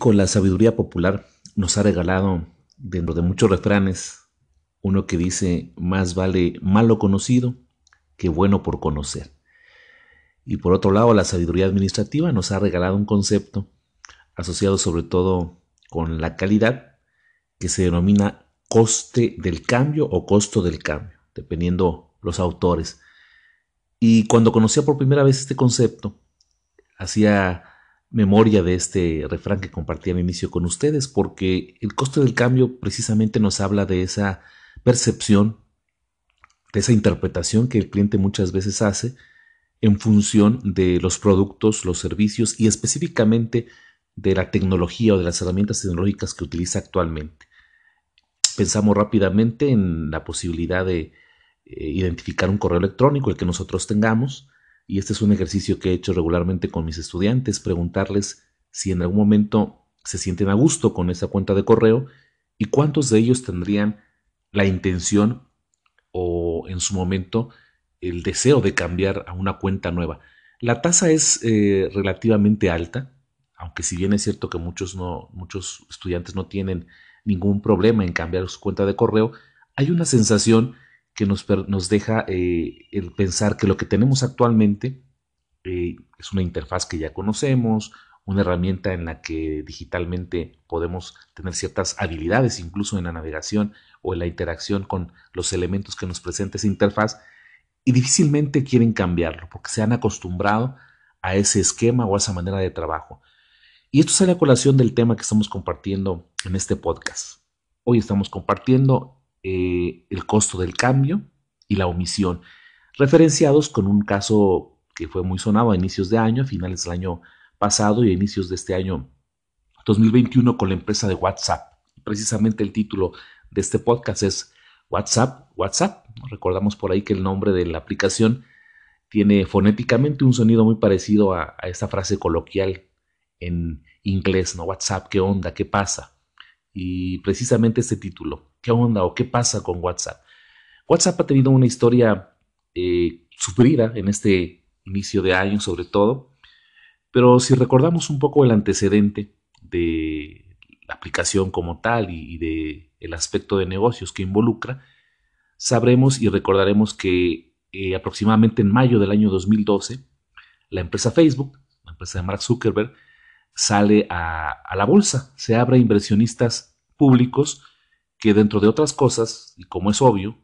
La sabiduría popular nos ha regalado, dentro de muchos refranes, uno que dice, más vale malo conocido que bueno por conocer. Y por otro lado, la sabiduría administrativa nos ha regalado un concepto asociado sobre todo con la calidad que se denomina coste del cambio o costo del cambio, dependiendo los autores. Y cuando conocía por primera vez este concepto, hacía memoria de este refrán que compartí al inicio con ustedes, porque el costo del cambio precisamente nos habla de esa percepción, de esa interpretación que el cliente muchas veces hace en función de los productos, los servicios y específicamente de la tecnología o de las herramientas tecnológicas que utiliza actualmente. Pensamos rápidamente en la posibilidad de eh, identificar un correo electrónico, el que nosotros tengamos, y este es un ejercicio que he hecho regularmente con mis estudiantes, preguntarles si en algún momento se sienten a gusto con esa cuenta de correo y cuántos de ellos tendrían la intención o en su momento el deseo de cambiar a una cuenta nueva. La tasa es eh, relativamente alta, aunque si bien es cierto que muchos, no, muchos estudiantes no tienen ningún problema en cambiar su cuenta de correo, hay una sensación que nos, nos deja eh, el pensar que lo que tenemos actualmente eh, es una interfaz que ya conocemos, una herramienta en la que digitalmente podemos tener ciertas habilidades, incluso en la navegación o en la interacción con los elementos que nos presenta esa interfaz, y difícilmente quieren cambiarlo porque se han acostumbrado a ese esquema o a esa manera de trabajo. Y esto sale a colación del tema que estamos compartiendo en este podcast. Hoy estamos compartiendo eh, el costo del cambio y la omisión, referenciados con un caso que fue muy sonado a inicios de año, a finales del año pasado y a inicios de este año 2021 con la empresa de WhatsApp. Precisamente el título de este podcast es WhatsApp, WhatsApp. Recordamos por ahí que el nombre de la aplicación tiene fonéticamente un sonido muy parecido a, a esta frase coloquial en inglés, ¿no? WhatsApp, ¿qué onda? ¿Qué pasa? Y precisamente este título, ¿Qué onda o qué pasa con WhatsApp? WhatsApp ha tenido una historia eh, sufrida en este inicio de año sobre todo, pero si recordamos un poco el antecedente de la aplicación como tal y, de el aspecto de negocios que involucra, sabremos y recordaremos que eh, aproximadamente en mayo del año 2012, la empresa Facebook, la empresa de Mark Zuckerberg, sale a, la bolsa, se abre a inversionistas públicos que dentro de otras cosas, y como es obvio,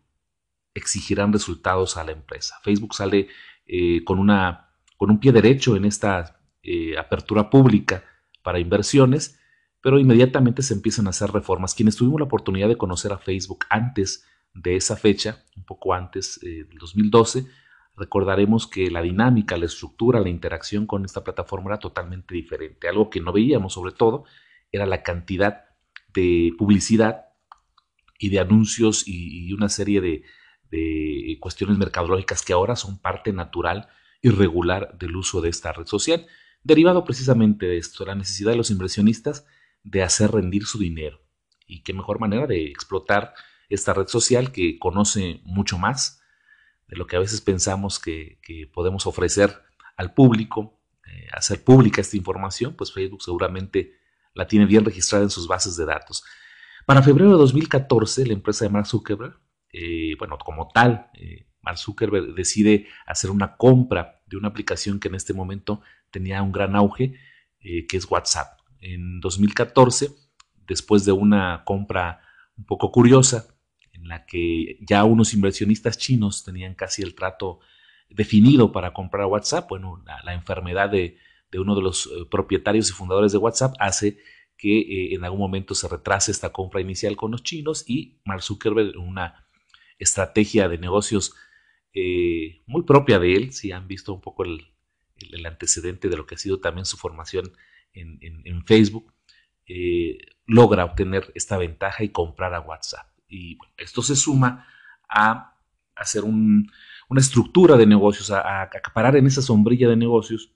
exigirán resultados a la empresa. Facebook sale eh, con, una, con un pie derecho en esta eh, apertura pública para inversiones, pero inmediatamente se empiezan a hacer reformas. Quienes tuvimos la oportunidad de conocer a Facebook antes de esa fecha, un poco antes eh, del 2012, recordaremos que la dinámica, la estructura, la interacción con esta plataforma era totalmente diferente. Algo que no veíamos sobre todo era la cantidad de publicidad y de anuncios y, una serie de, cuestiones mercadológicas que ahora son parte natural y regular del uso de esta red social, derivado precisamente de esto, la necesidad de los inversionistas de hacer rendir su dinero. Y qué mejor manera de explotar esta red social que conoce mucho más de lo que a veces pensamos que, podemos ofrecer al público, eh, hacer pública esta información, pues Facebook seguramente la tiene bien registrada en sus bases de datos. Para febrero de 2014, la empresa de Mark Zuckerberg, eh, bueno, como tal, eh, Mark Zuckerberg decide hacer una compra de una aplicación que en este momento tenía un gran auge, que es WhatsApp. En 2014, después de una compra un poco curiosa, en la que ya unos inversionistas chinos tenían casi el trato definido para comprar WhatsApp, bueno, la, enfermedad de, uno de los propietarios y fundadores de WhatsApp hace que eh, en algún momento se retrase esta compra inicial con los chinos y Mark Zuckerberg una estrategia de negocios eh, muy propia de él, si han visto un poco el, antecedente de lo que ha sido también su formación en, Facebook, eh, logra obtener esta ventaja y comprar a WhatsApp. Y esto se suma a hacer una estructura de negocios, a, a acaparar en esa sombrilla de negocios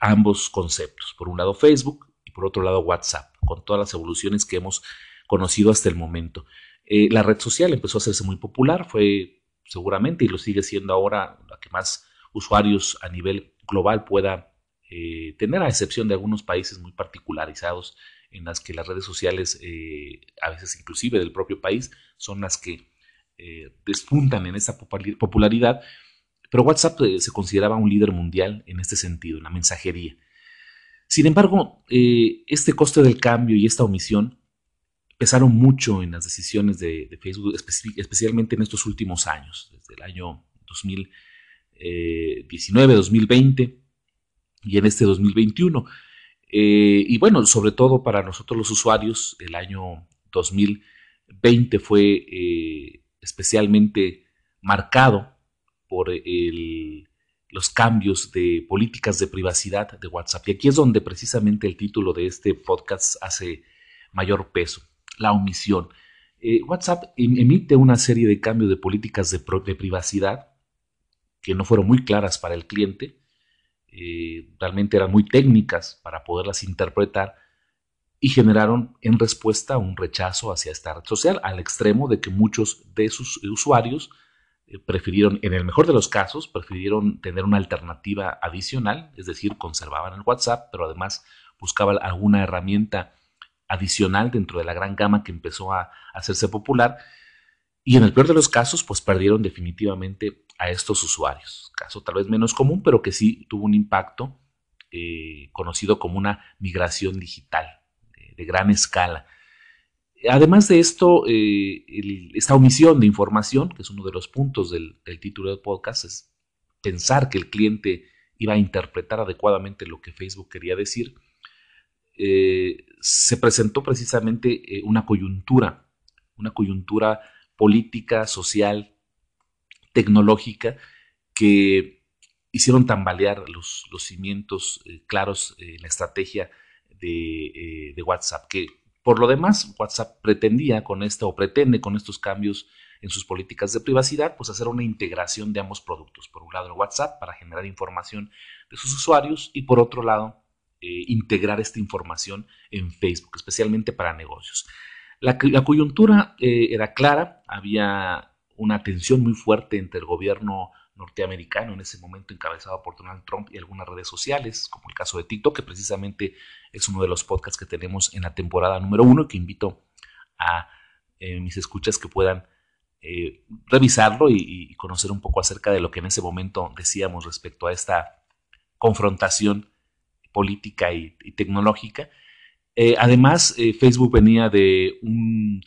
ambos conceptos. Por un lado Facebook por otro lado WhatsApp, con todas las evoluciones que hemos conocido hasta el momento. Eh, la red social empezó a hacerse muy popular, fue seguramente y lo sigue siendo ahora la que más usuarios a nivel global pueda eh, tener a excepción de algunos países muy particularizados en las que las redes sociales, eh, a veces inclusive del propio país, son las que eh, despuntan en esa popularidad, pero WhatsApp se consideraba un líder mundial en este sentido, en la mensajería. Sin embargo, este coste del cambio y esta omisión pesaron mucho en las decisiones de, de Facebook, especialmente en estos últimos años, desde el año 2019, 2020 y en este 2021. Eh, y bueno, sobre todo para nosotros los usuarios, el año 2020 fue eh, especialmente marcado por los cambios de políticas de privacidad de WhatsApp. Y aquí es donde precisamente el título de este podcast hace mayor peso, la omisión. Eh, WhatsApp em, emite una serie de cambios de políticas de privacidad que no fueron muy claras para el cliente, eh, realmente eran muy técnicas para poderlas interpretar y generaron en respuesta un rechazo hacia esta red social, al extremo de que muchos de sus usuarios eh, prefirieron, en el mejor de los casos, prefirieron tener una alternativa adicional, es decir, conservaban el WhatsApp, pero además buscaban alguna herramienta adicional dentro de la gran gama que empezó a hacerse popular. Y en el peor de los casos, pues perdieron definitivamente a estos usuarios. Caso tal vez menos común, pero que sí tuvo un impacto eh, conocido como una migración digital de, gran escala. Además de esto, eh, esta omisión de información, que es uno de los puntos del, título del podcast, es pensar que el cliente iba a interpretar adecuadamente lo que Facebook quería decir, eh, se presentó precisamente una coyuntura, una coyuntura política, social, tecnológica que hicieron tambalear los, cimientos eh, claros en la estrategia de, eh, de, WhatsApp, que por lo demás WhatsApp pretendía con esto o pretende con estos cambios en sus políticas de privacidad, pues hacer una integración de ambos productos. Por un lado, el WhatsApp para generar información de sus usuarios y por otro lado, eh, integrar esta información en Facebook, especialmente para negocios. La coyuntura era clara, había una tensión muy fuerte entre el gobierno norteamericano en ese momento encabezado por Donald Trump y algunas redes sociales, como el caso de TikTok, que precisamente es uno de los podcasts que tenemos en la temporada número uno que invito a eh, mis escuchas que puedan eh, revisarlo y, conocer un poco acerca de lo que en ese momento decíamos respecto a esta confrontación política y, tecnológica. Eh, además, Facebook venía de un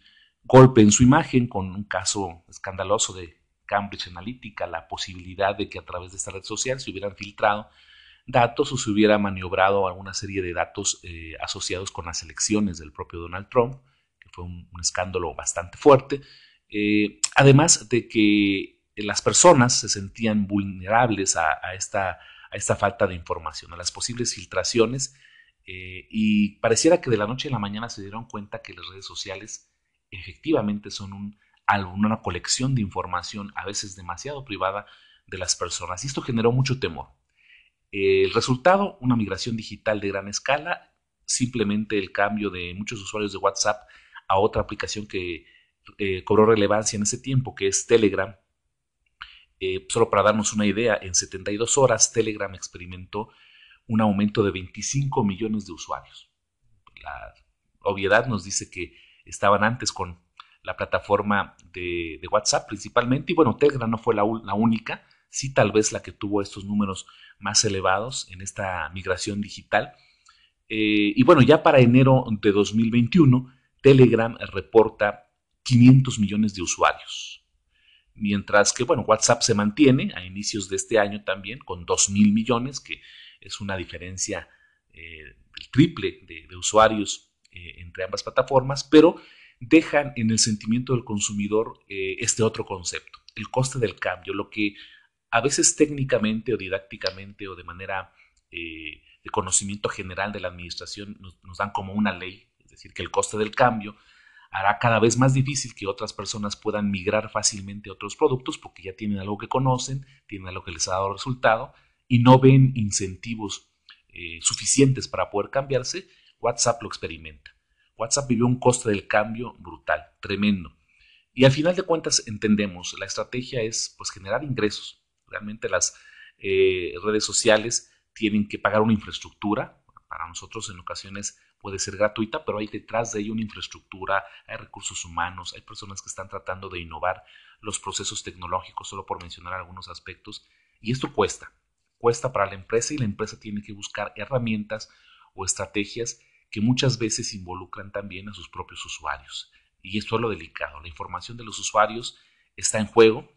golpe en su imagen con un caso escandaloso de Cambridge Analytica, la posibilidad de que a través de esta red social se hubieran filtrado datos o se hubiera maniobrado alguna serie de datos eh, asociados con las elecciones del propio Donald Trump, que fue un, escándalo bastante fuerte, eh, además de que las personas se sentían vulnerables a, esta, a esta falta de información, a las posibles filtraciones, eh, y pareciera que de la noche a la mañana se dieron cuenta que las redes sociales efectivamente son un álbum, una colección de información a veces demasiado privada de las personas. Y esto generó mucho temor. El resultado, una migración digital de gran escala, simplemente el cambio de muchos usuarios de WhatsApp a otra aplicación que eh, cobró relevancia en ese tiempo, que es Telegram. Eh, solo para darnos una idea, en 72 horas Telegram experimentó un aumento de 25 millones de usuarios. La obviedad nos dice que estaban antes con la plataforma de, WhatsApp principalmente. Y bueno, Telegram no fue la, única, sí tal vez la que tuvo estos números más elevados en esta migración digital. Eh, y bueno, ya para enero de 2021, Telegram reporta 500 millones de usuarios. Mientras que, bueno, WhatsApp se mantiene a inicios de este año también con 2 mil millones, que es una diferencia eh, triple de usuarios eh, entre ambas plataformas, pero dejan en el sentimiento del consumidor eh, este otro concepto, el coste del cambio, lo que a veces técnicamente o didácticamente o de manera eh, de conocimiento general de la administración nos, dan como una ley, es decir, que el coste del cambio hará cada vez más difícil que otras personas puedan migrar fácilmente a otros productos porque ya tienen algo que conocen, tienen algo que les ha dado resultado y no ven incentivos suficientes para poder cambiarse WhatsApp lo experimenta. WhatsApp vivió un coste del cambio brutal, tremendo. Y al final de cuentas entendemos, la estrategia es pues generar ingresos. Realmente las eh, redes sociales tienen que pagar una infraestructura. Para nosotros en ocasiones puede ser gratuita, pero hay detrás de ello una infraestructura, hay recursos humanos, hay personas que están tratando de innovar los procesos tecnológicos, solo por mencionar algunos aspectos. Y esto cuesta, cuesta para la empresa y la empresa tiene que buscar herramientas o estrategias que muchas veces involucran también a sus propios usuarios. Y esto es lo delicado. La información de los usuarios está en juego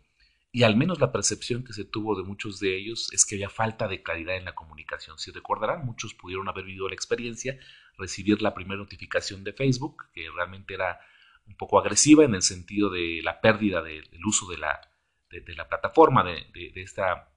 y al menos la percepción que se tuvo de muchos de ellos es que había falta de claridad en la comunicación. Si recordarán, muchos pudieron haber vivido la experiencia, recibir la primera notificación de Facebook, que realmente era un poco agresiva en el sentido de la pérdida del uso de la, de, la plataforma, de, de, esta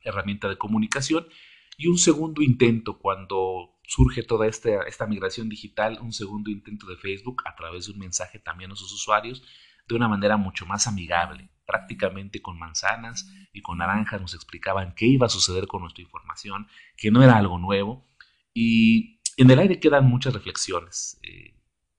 herramienta de comunicación, y un segundo intento cuando surge toda esta, esta migración digital, un segundo intento de Facebook a través de un mensaje también a sus usuarios, de una manera mucho más amigable prácticamente con manzanas y con naranjas nos explicaban qué iba a suceder con nuestra información, que no era algo nuevo. Y en el aire quedan muchas reflexiones. Eh,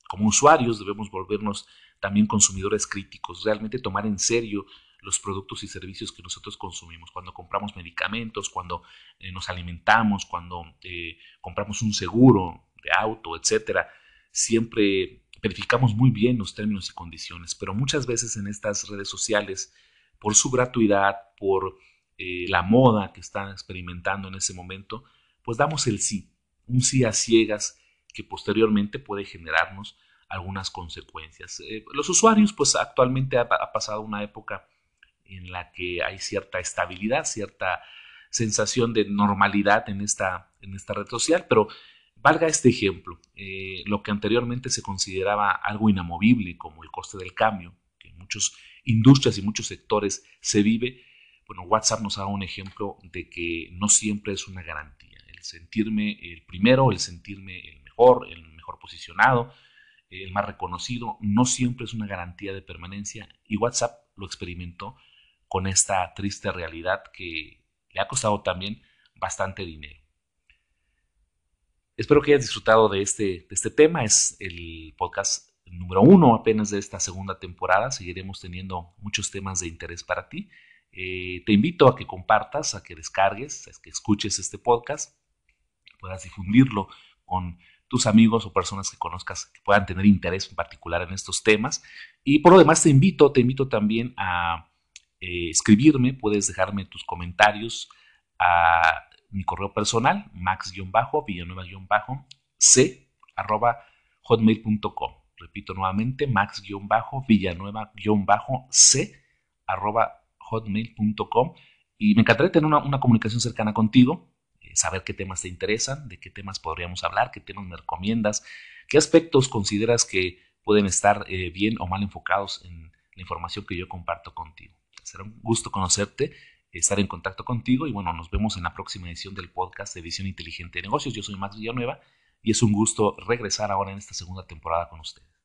como usuarios debemos volvernos también consumidores críticos, realmente tomar en serio los productos y servicios que nosotros consumimos, cuando compramos medicamentos, cuando eh, nos alimentamos, cuando eh, compramos un seguro de auto, etcétera, siempre verificamos muy bien los términos y condiciones, pero muchas veces en estas redes sociales, por su gratuidad, por eh, la moda que están experimentando en ese momento, pues damos el sí, un sí a ciegas que posteriormente puede generarnos algunas consecuencias. Los usuarios, pues actualmente ha, pasado una época en la que hay cierta estabilidad, cierta sensación de normalidad en esta, en esta red social, pero Valga este ejemplo, eh, lo que anteriormente se consideraba algo inamovible como el coste del cambio, que en muchas industrias y muchos sectores se vive, bueno, WhatsApp nos da un ejemplo de que no siempre es una garantía. El sentirme el primero, el sentirme el mejor, el mejor posicionado, el más reconocido, no siempre es una garantía de permanencia y WhatsApp lo experimentó con esta triste realidad que le ha costado también bastante dinero. Espero que hayas disfrutado de este, este tema. Es el podcast número uno apenas de esta segunda temporada. Seguiremos teniendo muchos temas de interés para ti. Eh, te invito a que compartas, a que descargues, a que escuches este podcast, puedas difundirlo con tus amigos o personas que conozcas que puedan tener interés en particular en estos temas. Y por lo demás te invito, te invito también a eh, escribirme, puedes dejarme tus comentarios a mi correo personal, max-villanueva-c arroba hotmail.com. Repito nuevamente, max-villanueva-c arroba hotmail.com. Y me encantaría tener una, comunicación cercana contigo, eh, saber qué temas te interesan, de qué temas podríamos hablar, qué temas me recomiendas, qué aspectos consideras que pueden estar eh, bien o mal enfocados en la información que yo comparto contigo. Será un gusto conocerte estar en contacto contigo y bueno, nos vemos en la próxima edición del podcast de Edición Inteligente de Negocios. Yo soy Max Villanueva y es un gusto regresar ahora en esta segunda temporada con ustedes.